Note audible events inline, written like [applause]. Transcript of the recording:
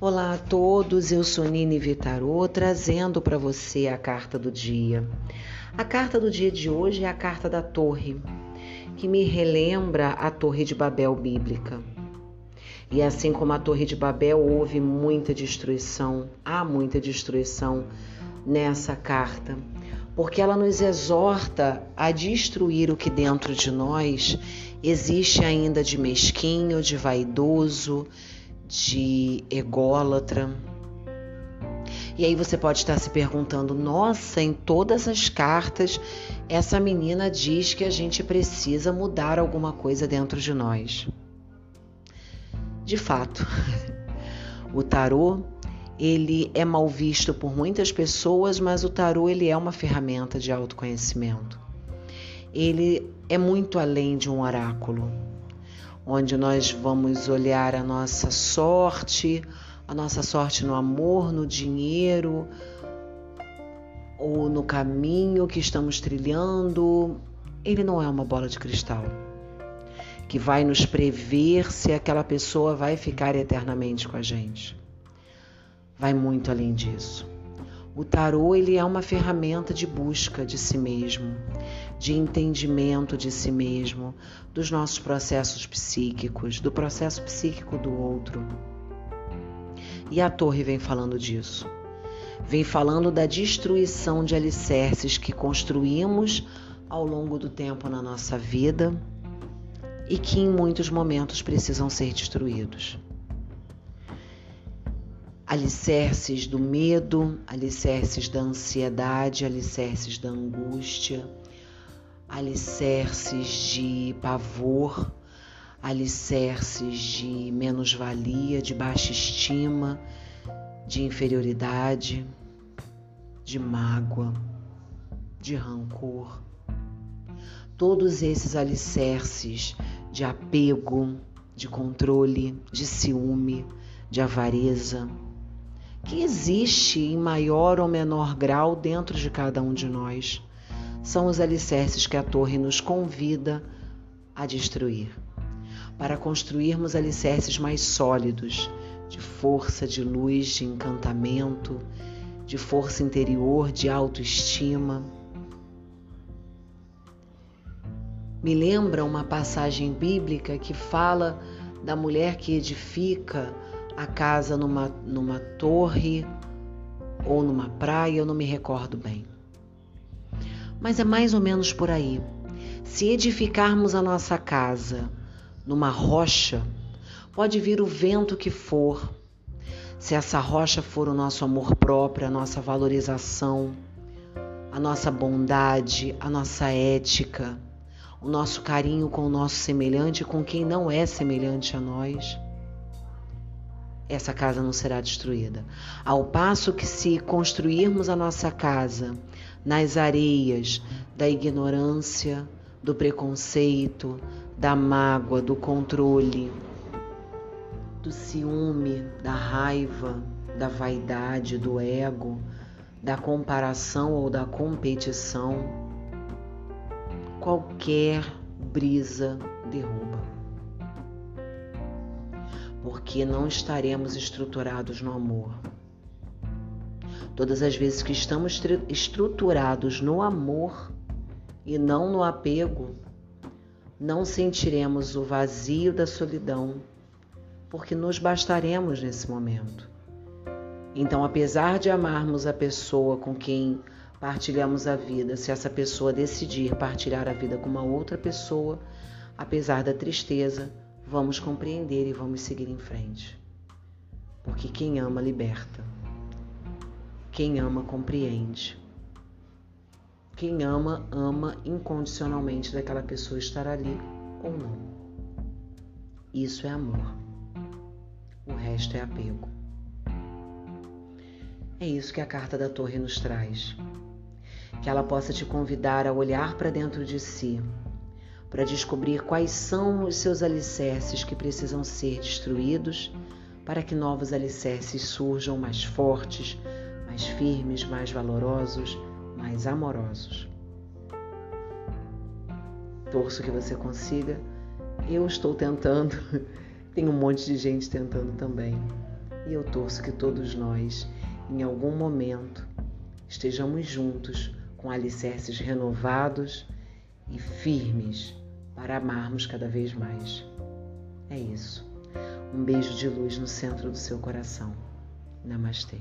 Olá a todos, eu sou Nini Vitarô, trazendo para você a carta do dia. A carta do dia de hoje é a carta da Torre, que me relembra a Torre de Babel bíblica. E assim como a Torre de Babel, houve muita destruição, há muita destruição nessa carta, porque ela nos exorta a destruir o que dentro de nós existe ainda de mesquinho, de vaidoso, de ególatra. E aí você pode estar se perguntando: nossa, em todas as cartas, essa menina diz que a gente precisa mudar alguma coisa dentro de nós. De fato, [laughs] o tarô ele é mal visto por muitas pessoas, mas o tarô ele é uma ferramenta de autoconhecimento. Ele é muito além de um oráculo onde nós vamos olhar a nossa sorte, a nossa sorte no amor, no dinheiro ou no caminho que estamos trilhando. Ele não é uma bola de cristal que vai nos prever se aquela pessoa vai ficar eternamente com a gente. Vai muito além disso. O tarô ele é uma ferramenta de busca de si mesmo, de entendimento de si mesmo, dos nossos processos psíquicos, do processo psíquico do outro. E a torre vem falando disso. Vem falando da destruição de alicerces que construímos ao longo do tempo na nossa vida e que em muitos momentos precisam ser destruídos alicerces do medo, alicerces da ansiedade, alicerces da angústia, alicerces de pavor, alicerces de menos-valia, de baixa estima, de inferioridade, de mágoa, de rancor. Todos esses alicerces de apego, de controle, de ciúme, de avareza, que existe em maior ou menor grau dentro de cada um de nós. São os alicerces que a torre nos convida a destruir, para construirmos alicerces mais sólidos, de força, de luz, de encantamento, de força interior, de autoestima. Me lembra uma passagem bíblica que fala da mulher que edifica a casa numa, numa torre ou numa praia, eu não me recordo bem. Mas é mais ou menos por aí. Se edificarmos a nossa casa numa rocha, pode vir o vento que for. Se essa rocha for o nosso amor próprio, a nossa valorização, a nossa bondade, a nossa ética, o nosso carinho com o nosso semelhante com quem não é semelhante a nós essa casa não será destruída. Ao passo que, se construirmos a nossa casa nas areias da ignorância, do preconceito, da mágoa, do controle, do ciúme, da raiva, da vaidade, do ego, da comparação ou da competição, qualquer brisa derruba porque não estaremos estruturados no amor. Todas as vezes que estamos estruturados no amor e não no apego, não sentiremos o vazio da solidão, porque nos bastaremos nesse momento. Então, apesar de amarmos a pessoa com quem partilhamos a vida, se essa pessoa decidir partilhar a vida com uma outra pessoa, apesar da tristeza, vamos compreender e vamos seguir em frente. Porque quem ama liberta. Quem ama compreende. Quem ama, ama incondicionalmente daquela pessoa estar ali ou não. Isso é amor. O resto é apego. É isso que a carta da torre nos traz. Que ela possa te convidar a olhar para dentro de si para descobrir quais são os seus alicerces que precisam ser destruídos para que novos alicerces surjam mais fortes, mais firmes, mais valorosos, mais amorosos. Torço que você consiga. Eu estou tentando, [laughs] tem um monte de gente tentando também. E eu torço que todos nós, em algum momento, estejamos juntos com alicerces renovados e firmes para amarmos cada vez mais. É isso. Um beijo de luz no centro do seu coração. Namastê.